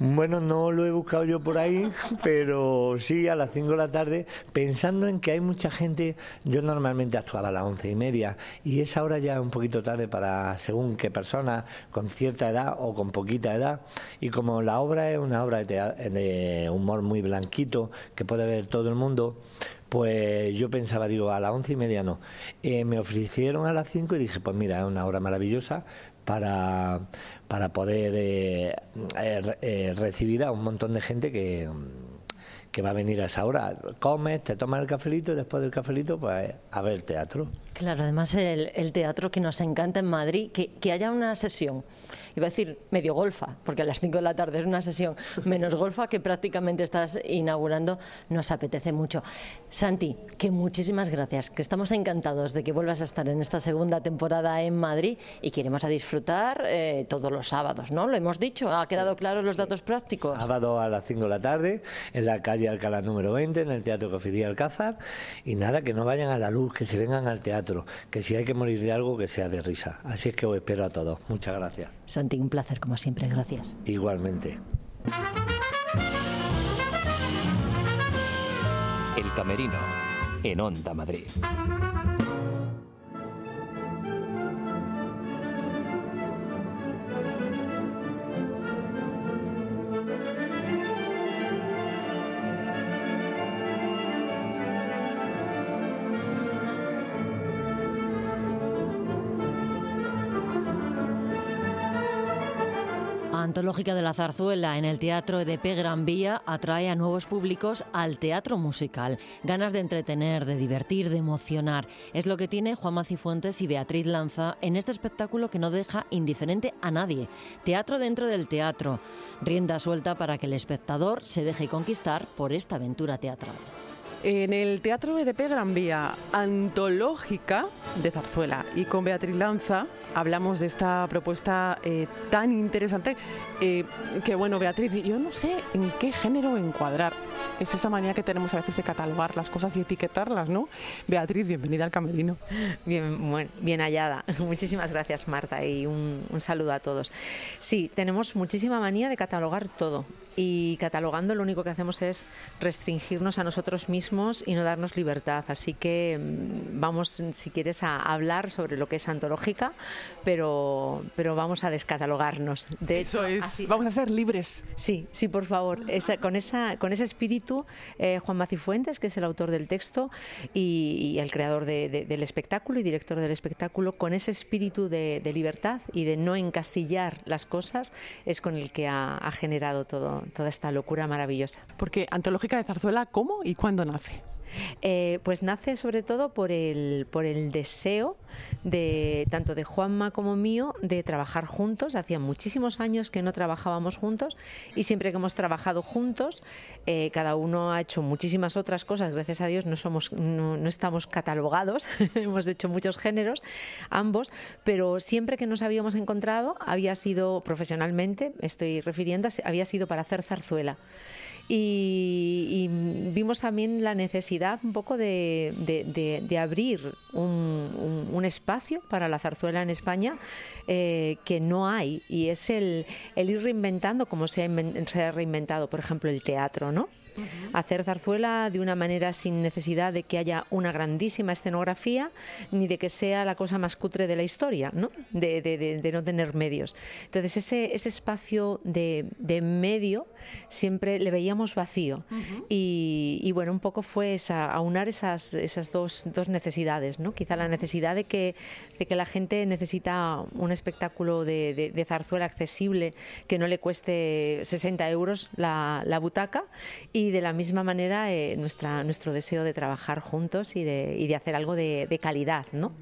Bueno, no lo he buscado yo por ahí, pero sí a las 5 de la tarde, pensando en que hay mucha gente, yo normalmente actuaba a las once y media y esa hora ya es un poquito tarde para según qué persona con cierta edad o con poquita edad y como la obra es una obra de, humor muy blanquito que puede ver todo el mundo, pues yo pensaba, digo, a las once y media no. Eh, me ofrecieron a las cinco y dije, pues mira, es una hora maravillosa para para poder eh, eh, eh, recibir a un montón de gente que, que va a venir a esa hora. Comes, te tomas el cafelito y después del cafelito, pues a ver teatro. Claro, además el, teatro que nos encanta en Madrid, que, que haya una sesión iba a decir medio golfa, porque a las 5 de la tarde es una sesión menos golfa que prácticamente estás inaugurando, nos apetece mucho. Santi, que muchísimas gracias, que estamos encantados de que vuelvas a estar en esta segunda temporada en Madrid y queremos a disfrutar eh, todos los sábados, ¿no? Lo hemos dicho, ¿ha quedado claro los datos prácticos? Sábado a las 5 de la tarde, en la calle Alcalá número 20, en el Teatro Cofidía Alcázar, y nada, que no vayan a la luz, que se vengan al teatro, que si hay que morir de algo, que sea de risa. Así es que os espero a todos. Muchas gracias. Santi, un placer como siempre, gracias. Igualmente. El Camerino, en Onda Madrid. Antológica de la Zarzuela en el Teatro EDP Gran Vía atrae a nuevos públicos al teatro musical. Ganas de entretener, de divertir, de emocionar. Es lo que tiene Juan Macifuentes y Beatriz Lanza en este espectáculo que no deja indiferente a nadie. Teatro dentro del teatro. Rienda suelta para que el espectador se deje conquistar por esta aventura teatral en el Teatro EDP Gran Vía, antológica de zarzuela. Y con Beatriz Lanza hablamos de esta propuesta eh, tan interesante eh, que, bueno, Beatriz, yo no sé en qué género encuadrar. Es esa manía que tenemos a veces de catalogar las cosas y etiquetarlas, ¿no? Beatriz, bienvenida al Camerino. Bien, bien hallada. Muchísimas gracias, Marta, y un saludo a todos. Sí, tenemos muchísima manía de catalogar todo y catalogando lo único que hacemos es restringirnos a nosotros mismos y no darnos libertad. Así que mm, vamos, si quieres, a hablar sobre lo que es antológica, pero, pero vamos a descatalogarnos. De hecho, es, vamos a ser libres. Sí, sí, por favor. Esa, con, esa, con ese espíritu, eh, Juan Macifuentes, que es el autor del texto y, el creador del espectáculo y director del espectáculo, con ese espíritu de, libertad y de no encasillar las cosas, es con el que ha generado todo, toda esta locura maravillosa. Porque Antológica de Zarzuela, ¿cómo y cuándo nace? Eh, pues nace sobre todo por el, por el deseo de tanto de Juanma como mío de trabajar juntos. Hacía muchísimos años que no trabajábamos juntos y siempre que hemos trabajado juntos, eh, cada uno ha hecho muchísimas otras cosas. Gracias a Dios no somos, no, no estamos catalogados, hemos hecho muchos géneros, ambos, pero siempre que nos habíamos encontrado había sido profesionalmente, estoy refiriendo, había sido para hacer zarzuela y, vimos también la necesidad un poco de, abrir un, espacio para la zarzuela en España eh, que no hay y es el, ir reinventando como se ha, se ha reinventado, por ejemplo, el teatro, ¿no? Hacer zarzuela de una manera sin necesidad de que haya una grandísima escenografía ni de que sea la cosa más cutre de la historia, ¿no? De, no tener medios. Entonces ese, ese espacio de, medio siempre le veíamos vacío y, bueno, un poco fue esa, aunar esas, esas dos, dos necesidades, ¿no? Quizá la necesidad de que, de que la gente necesita un espectáculo de, zarzuela accesible que no le cueste 60 euros la, la butaca y y de la misma manera eh, nuestra, nuestro deseo de trabajar juntos y de, y de hacer algo de, calidad. ¿no?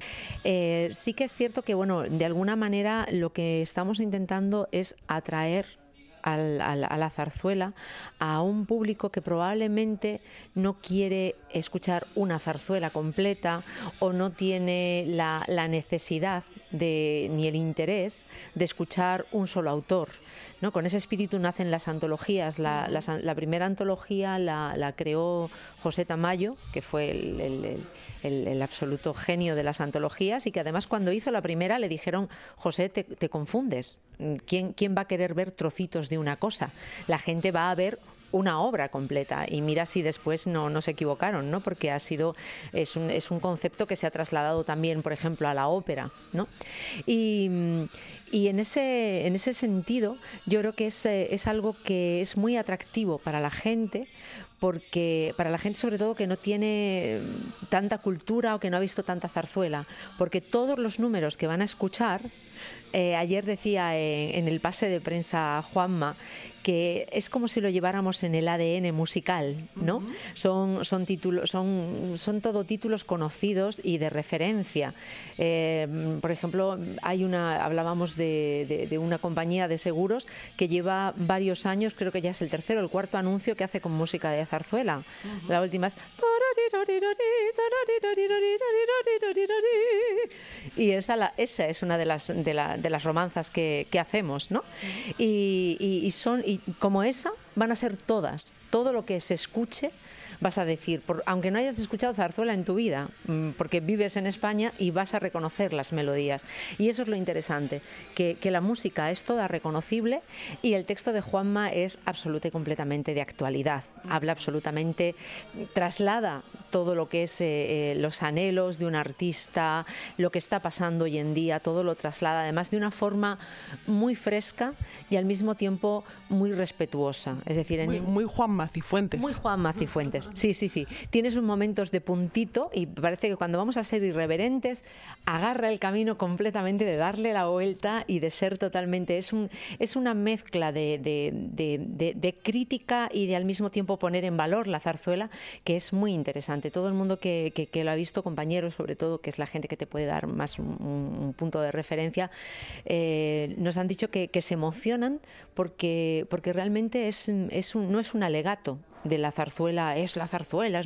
Eh, sí que es cierto que, bueno, de alguna manera lo que estamos intentando es atraer a la zarzuela a un público que probablemente no quiere escuchar una zarzuela completa o no tiene la, necesidad de, ni el interés de escuchar un solo autor. ¿no? Con ese espíritu nacen las antologías. La, primera antología la, creó José Tamayo, que fue el, absoluto genio de las antologías y que además cuando hizo la primera le dijeron, José, te, te confundes. ¿Quién, ¿Quién va a querer ver trocitos de una cosa? La gente va a ver una obra completa. Y mira si después no, no se equivocaron, ¿no? Porque ha sido, es un, es un concepto que se ha trasladado también, por ejemplo, a la ópera, ¿no? Y, y en ese, en ese sentido, yo creo que es, eh, es algo que es muy atractivo para la gente, porque para la gente sobre todo que no tiene tanta cultura o que no ha visto tanta zarzuela, porque todos los números que van a escuchar Eh, ayer decía en, el pase de prensa Juanma que es como si lo lleváramos en el ADN musical, ¿no? Son son títulos, son son todo títulos conocidos y de referencia. Eh, por ejemplo, hay una hablábamos de, una compañía de seguros que lleva varios años, creo que ya es el tercero, el cuarto anuncio que hace con música de zarzuela. La última es y esa, la, esa es una de las, de, la, de las romanzas que, que hacemos, ¿no? Y, y, y, son, y como esa van a ser todas, todo lo que se escuche vas a decir, por, aunque no hayas escuchado zarzuela en tu vida, mm, porque vives en España y vas a reconocer las melodías. Y eso es lo interesante, que, la música es toda reconocible y el texto de Juanma es absoluta y completamente de actualidad. Habla absolutamente, traslada todo lo que es eh, eh, los anhelos de un artista, lo que está pasando hoy en día, todo lo traslada, además de una forma muy fresca y al mismo tiempo muy respetuosa. Es decir, muy, muy Juan Macifuentes. Muy Juan Macifuentes. Sí, sí, sí. Tienes un momentos de puntito y parece que cuando vamos a ser irreverentes, agarra el camino completamente de darle la vuelta y de ser totalmente. Es, un, es una mezcla de, de, crítica y de al mismo tiempo poner en valor la zarzuela que es muy interesante. Todo el mundo que, que, lo ha visto, compañeros sobre todo, que es la gente que te puede dar más un, punto de referencia, eh, nos han dicho que, se emocionan porque, porque realmente es, es un, no es un alegato, de la zarzuela es la zarzuela.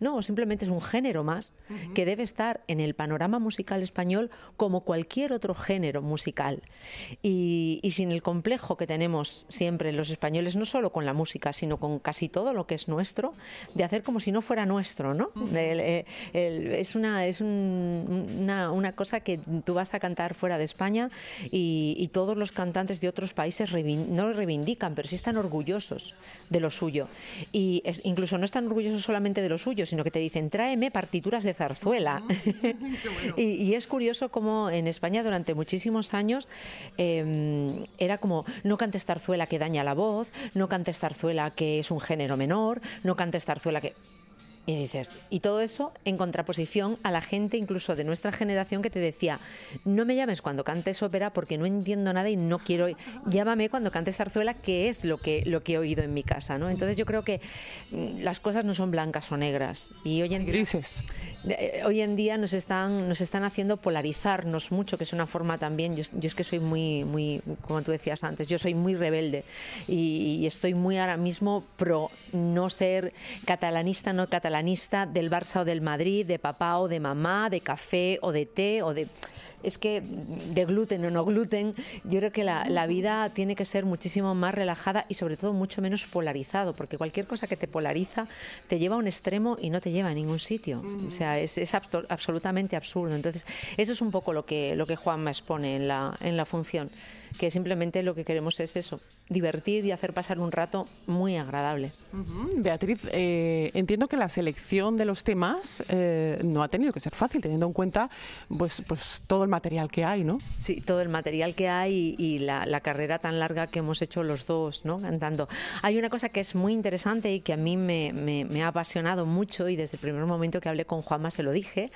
no, simplemente es un género más que debe estar en el panorama musical español como cualquier otro género musical. Y, sin el complejo que tenemos siempre los españoles, no solo con la música, sino con casi todo lo que es nuestro, de hacer como si no fuera nuestro, ¿no? Eh, es una, es una, una, cosa que tú vas a cantar fuera de España y, todos los cantantes de otros países no reivindican, pero sí están orgullosos de lo suyo y incluso no están orgullosos solamente de lo suyo, sino que te dicen, tráeme partituras de zarzuela. y, es curioso cómo en España durante muchísimos años em, era como, no cantes zarzuela que daña la voz, no cantes zarzuela que es un género menor, no cantes zarzuela que... Y dices, y todo eso en contraposición a la gente incluso de nuestra generación que te decía, no me llames cuando cantes ópera porque no entiendo nada y no quiero, llámame cuando cantes zarzuela, que es lo que, lo que he oído en mi casa, ¿no? Entonces yo creo que mm, las cosas no son blancas o negras. Y hoy en Grises. Eh, hoy en día nos están, nos están haciendo polarizarnos mucho, que es una forma también, yo, es que soy muy, muy, como tú decías antes, yo soy muy rebelde y, y estoy muy ahora mismo pro no ser catalanista, no catalanista del Barça o del Madrid, de papá o de mamá, de café o de té o de es que de gluten o no gluten, yo creo que la, vida tiene que ser muchísimo más relajada y sobre todo mucho menos polarizado, porque cualquier cosa que te polariza te lleva a un extremo y no te lleva a ningún sitio. O sea, es, es absolutamente absurdo. Entonces, eso es un poco lo que, lo que Juanma expone en la, en la función que simplemente lo que queremos es eso, divertir y hacer pasar un rato muy agradable. Beatriz, eh, entiendo que la selección de los temas eh, no ha tenido que ser fácil, teniendo en cuenta pues, pues todo el material que hay, ¿no? Sí, todo el material que hay y, la, carrera tan larga que hemos hecho los dos, ¿no? Cantando. Hay una cosa que es muy interesante y que a mí me, ha apasionado mucho y desde el primer momento que hablé con Juanma se lo dije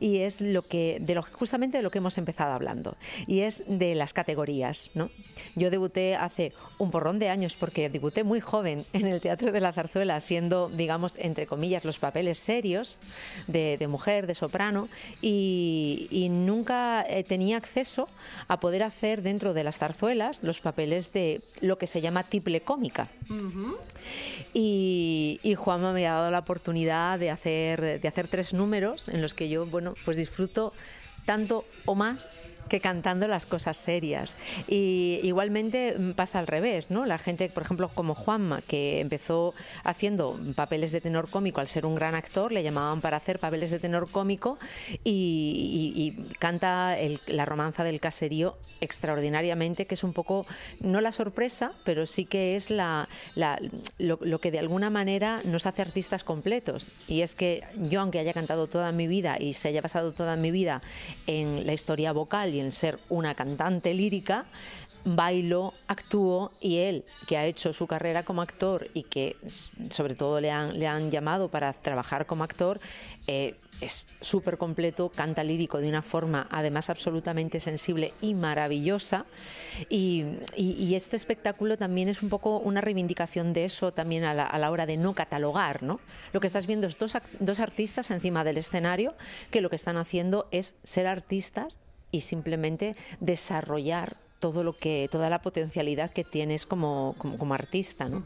y es lo que de lo justamente de lo que hemos empezado hablando y es de las categorías, ¿no? Yo debuté hace un porrón de años porque debuté muy joven en el Teatro de la Zarzuela haciendo, digamos, entre comillas, los papeles serios de, mujer, de soprano y, nunca eh, tenía acceso a poder hacer dentro de las zarzuelas los papeles de lo que se llama tiple cómica. y, y Juanma me ha dado la oportunidad de hacer, de hacer tres números en los que yo, bueno, pues disfruto tanto o más que cantando las cosas serias. Y igualmente mm, pasa al revés, ¿no? La gente, por ejemplo, como Juanma, que empezó haciendo papeles de tenor cómico al ser un gran actor, le llamaban para hacer papeles de tenor cómico y, canta la romanza del caserío extraordinariamente, que es un poco, no la sorpresa, pero sí que es la, lo, lo que de alguna manera nos hace artistas completos. Y es que yo, aunque haya cantado toda mi vida y se haya pasado toda mi vida en la historia vocal, y en ser una cantante lírica, bailo, actúo y él, que ha hecho su carrera como actor y que sobre todo le han, llamado para trabajar como actor, eh, es súper completo, canta lírico de una forma además absolutamente sensible y maravillosa. Y, este espectáculo también es un poco una reivindicación de eso también a la, hora de no catalogar. ¿no? Lo que estás viendo es dos, dos artistas encima del escenario que lo que están haciendo es ser artistas y simplemente desarrollar todo lo que toda la potencialidad que tienes como, como, artista ¿no?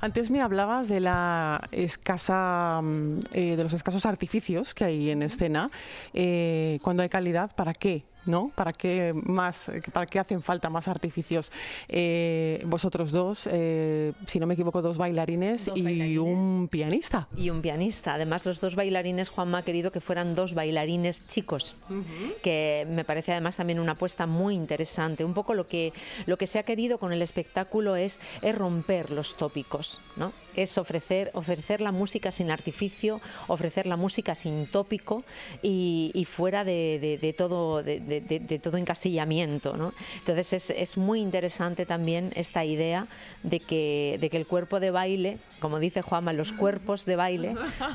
antes me hablabas de la escasa mm, eh, de los escasos artificios que hay en escena eh, cuando hay calidad para qué ¿no? ¿Para qué más, para qué hacen falta más artificios? Eh, vosotros dos, eh, si no me equivoco, dos bailarines y un pianista. Y un pianista. Además, los dos bailarines, Juanma ha querido que fueran dos bailarines chicos, que me parece además también una apuesta muy interesante. Un poco lo que, lo que se ha querido con el espectáculo es, es romper los tópicos, ¿no? Es ofrecer, ofrecer la música sin artificio, ofrecer la música sin tópico y, fuera de, todo, de, todo encasillamiento. ¿no? Entonces es, es, muy interesante también esta idea de que, de que el cuerpo de baile, como dice Juanma, los cuerpos de baile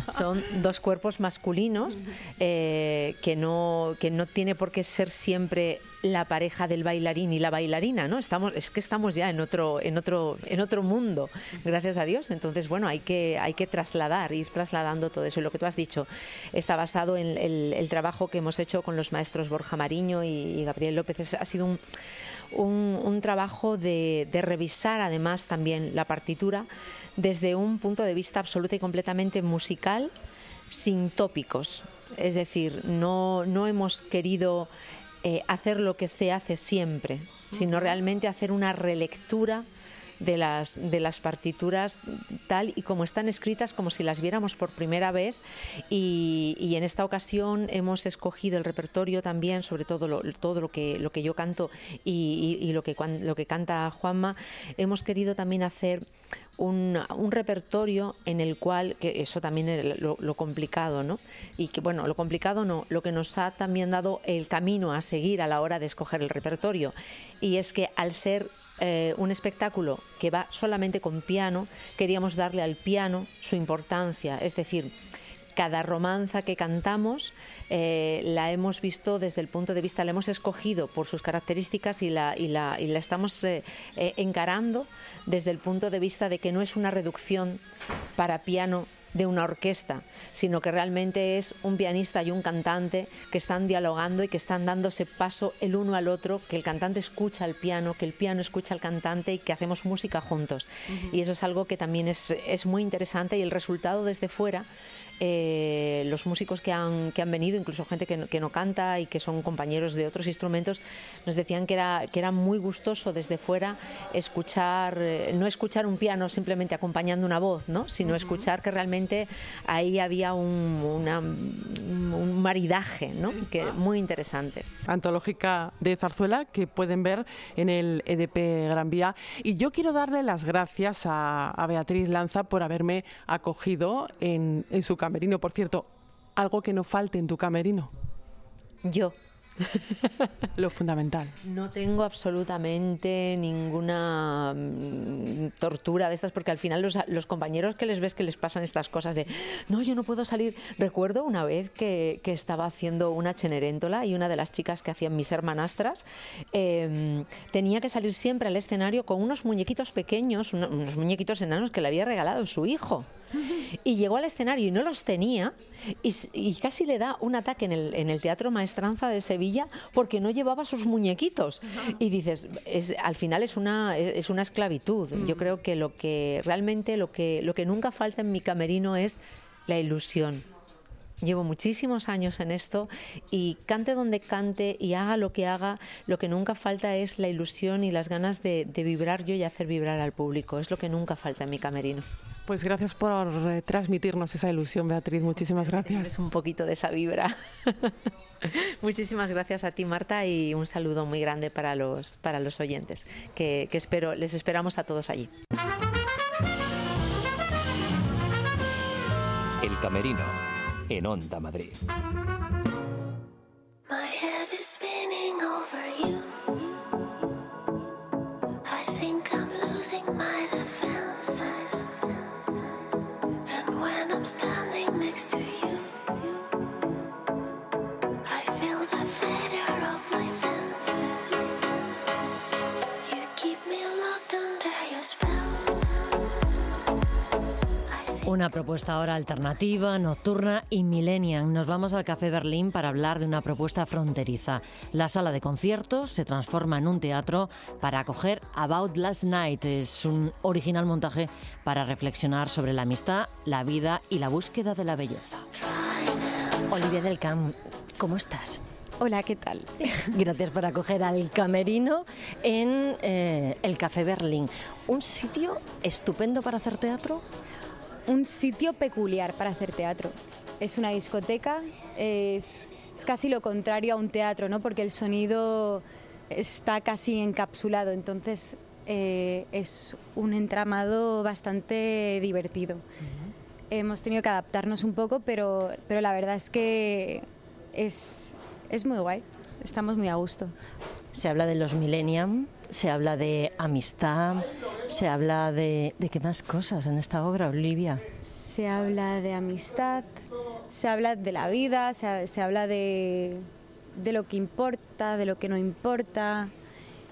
son dos cuerpos masculinos eh, que, no, que no tiene por qué ser siempre la pareja del bailarín y la bailarina, ¿no? Estamos, es que estamos ya en otro, en otro, en otro mundo, gracias a Dios. Entonces, bueno, hay que, hay que trasladar, ir trasladando todo eso. Y lo que tú has dicho está basado en el, trabajo que hemos hecho con los maestros Borja Mariño y, Gabriel López. ha sido un, trabajo de, revisar además también la partitura desde un punto de vista absoluta y completamente musical, sin tópicos. Es decir, no, no hemos querido eh, hacer lo que se hace siempre, sino realmente hacer una relectura de las, de las partituras tal y como están escritas, como si las viéramos por primera vez. Y, en esta ocasión hemos escogido el repertorio también, sobre todo lo, todo lo que, lo que yo canto y, lo, que, lo que canta Juanma. Hemos querido también hacer un, repertorio en el cual, que eso también es lo, complicado, ¿no? Y que, bueno, lo complicado no, lo que nos ha también dado el camino a seguir a la hora de escoger el repertorio. Y es que al ser eh, un espectáculo que va solamente con piano, queríamos darle al piano su importancia, es decir, cada romanza que cantamos eh, la hemos visto desde el punto de vista, la hemos escogido por sus características y la, y la, y la estamos eh, encarando desde el punto de vista de que no es una reducción para piano de una orquesta, sino que realmente es un pianista y un cantante que están dialogando y que están dándose paso el uno al otro, que el cantante escucha al piano, que el piano escucha al cantante y que hacemos música juntos. Y eso es algo que también es, es muy interesante y el resultado desde fuera eh, los músicos que han, que han venido, incluso gente que no, que no, canta y que son compañeros de otros instrumentos, nos decían que era, que era muy gustoso desde fuera escuchar, eh, no escuchar un piano simplemente acompañando una voz, ¿no? sino escuchar que realmente ahí había un, un maridaje ¿no? que, muy interesante. Antológica de Zarzuela que pueden ver en el EDP Gran Vía. Y yo quiero darle las gracias a, Beatriz Lanza por haberme acogido en, en su camerino. Por cierto, algo que no falte en tu camerino. Yo. Lo fundamental. No tengo absolutamente ninguna mm, tortura de estas, porque al final los, compañeros que les ves que les pasan estas cosas de, no, yo no puedo salir. Recuerdo una vez que, estaba haciendo una cheneréntola y una de las chicas que hacían mis hermanastras em, tenía que salir siempre al escenario con unos muñequitos pequeños, unos muñequitos enanos que le había regalado su hijo. Y llegó al escenario y no los tenía y, casi le da un ataque en el, en el, Teatro Maestranza de Sevilla porque no llevaba sus muñequitos. Y dices, es, al final es una, es una esclavitud. Yo creo que lo que realmente lo que, lo que nunca falta en mi camerino es la ilusión. Llevo muchísimos años en esto y cante donde cante y haga lo que haga, lo que nunca falta es la ilusión y las ganas de, de vibrar yo y hacer vibrar al público. Es lo que nunca falta en mi camerino. Pues gracias por eh, transmitirnos esa ilusión, Beatriz. Muchísimas gracias. Es un poquito de esa vibra. Muchísimas gracias a ti, Marta, y un saludo muy grande para los, para los oyentes, que, que espero, les esperamos a todos allí. El Camerino, en Onda Madrid. Una propuesta ahora alternativa, nocturna y millennial. Nos vamos al Café Berlín para hablar de una propuesta fronteriza. La sala de conciertos se transforma en un teatro para acoger About Last Night. Es un original montaje para reflexionar sobre la amistad, la vida y la búsqueda de la belleza. Olivia del Camp, ¿cómo estás? Hola, ¿qué tal? Gracias por acoger al Camerino en eh, el Café Berlín. ¿Un sitio estupendo para hacer teatro? Un sitio peculiar para hacer teatro. Es una discoteca, es, es casi lo contrario a un teatro, ¿no? Porque el sonido está casi encapsulado, entonces eh, es un entramado bastante divertido. Hemos tenido que adaptarnos un poco, pero, pero la verdad es que es, es muy guay, estamos muy a gusto. Se habla de los millennium, se habla de amistad, se habla de, de qué más cosas en esta obra, Olivia. Se habla de amistad, se habla de la vida, se, se habla de, de lo que importa, de lo que no importa.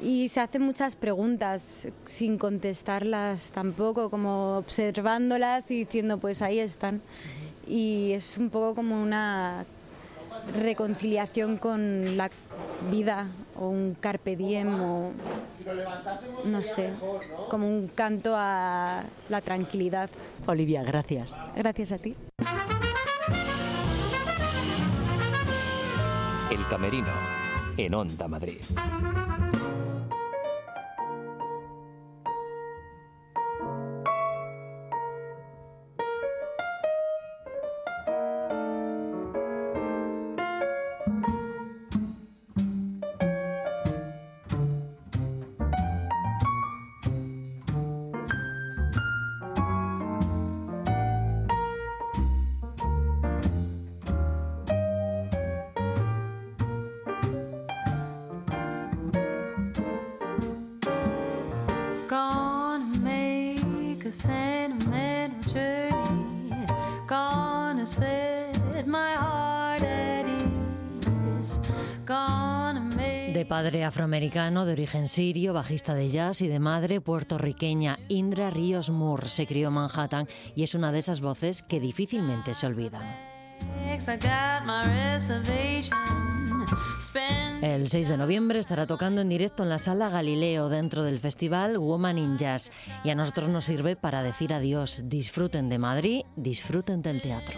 Y se hacen muchas preguntas sin contestarlas tampoco, como observándolas y diciendo, pues ahí están. Y es un poco como una reconciliación con la vida o un carpe diem o no sé, como un canto a la tranquilidad. Olivia, gracias. Gracias a ti. El Camerino, en Onda Madrid. Padre afroamericano, de origen sirio, bajista de jazz y de madre puertorriqueña, Indra Ríos Moore se crió en Manhattan y es una de esas voces que difícilmente se olvidan. El 6 de noviembre estará tocando en directo en la sala Galileo dentro del festival Woman in Jazz y a nosotros nos sirve para decir adiós. Disfruten de Madrid, disfruten del teatro.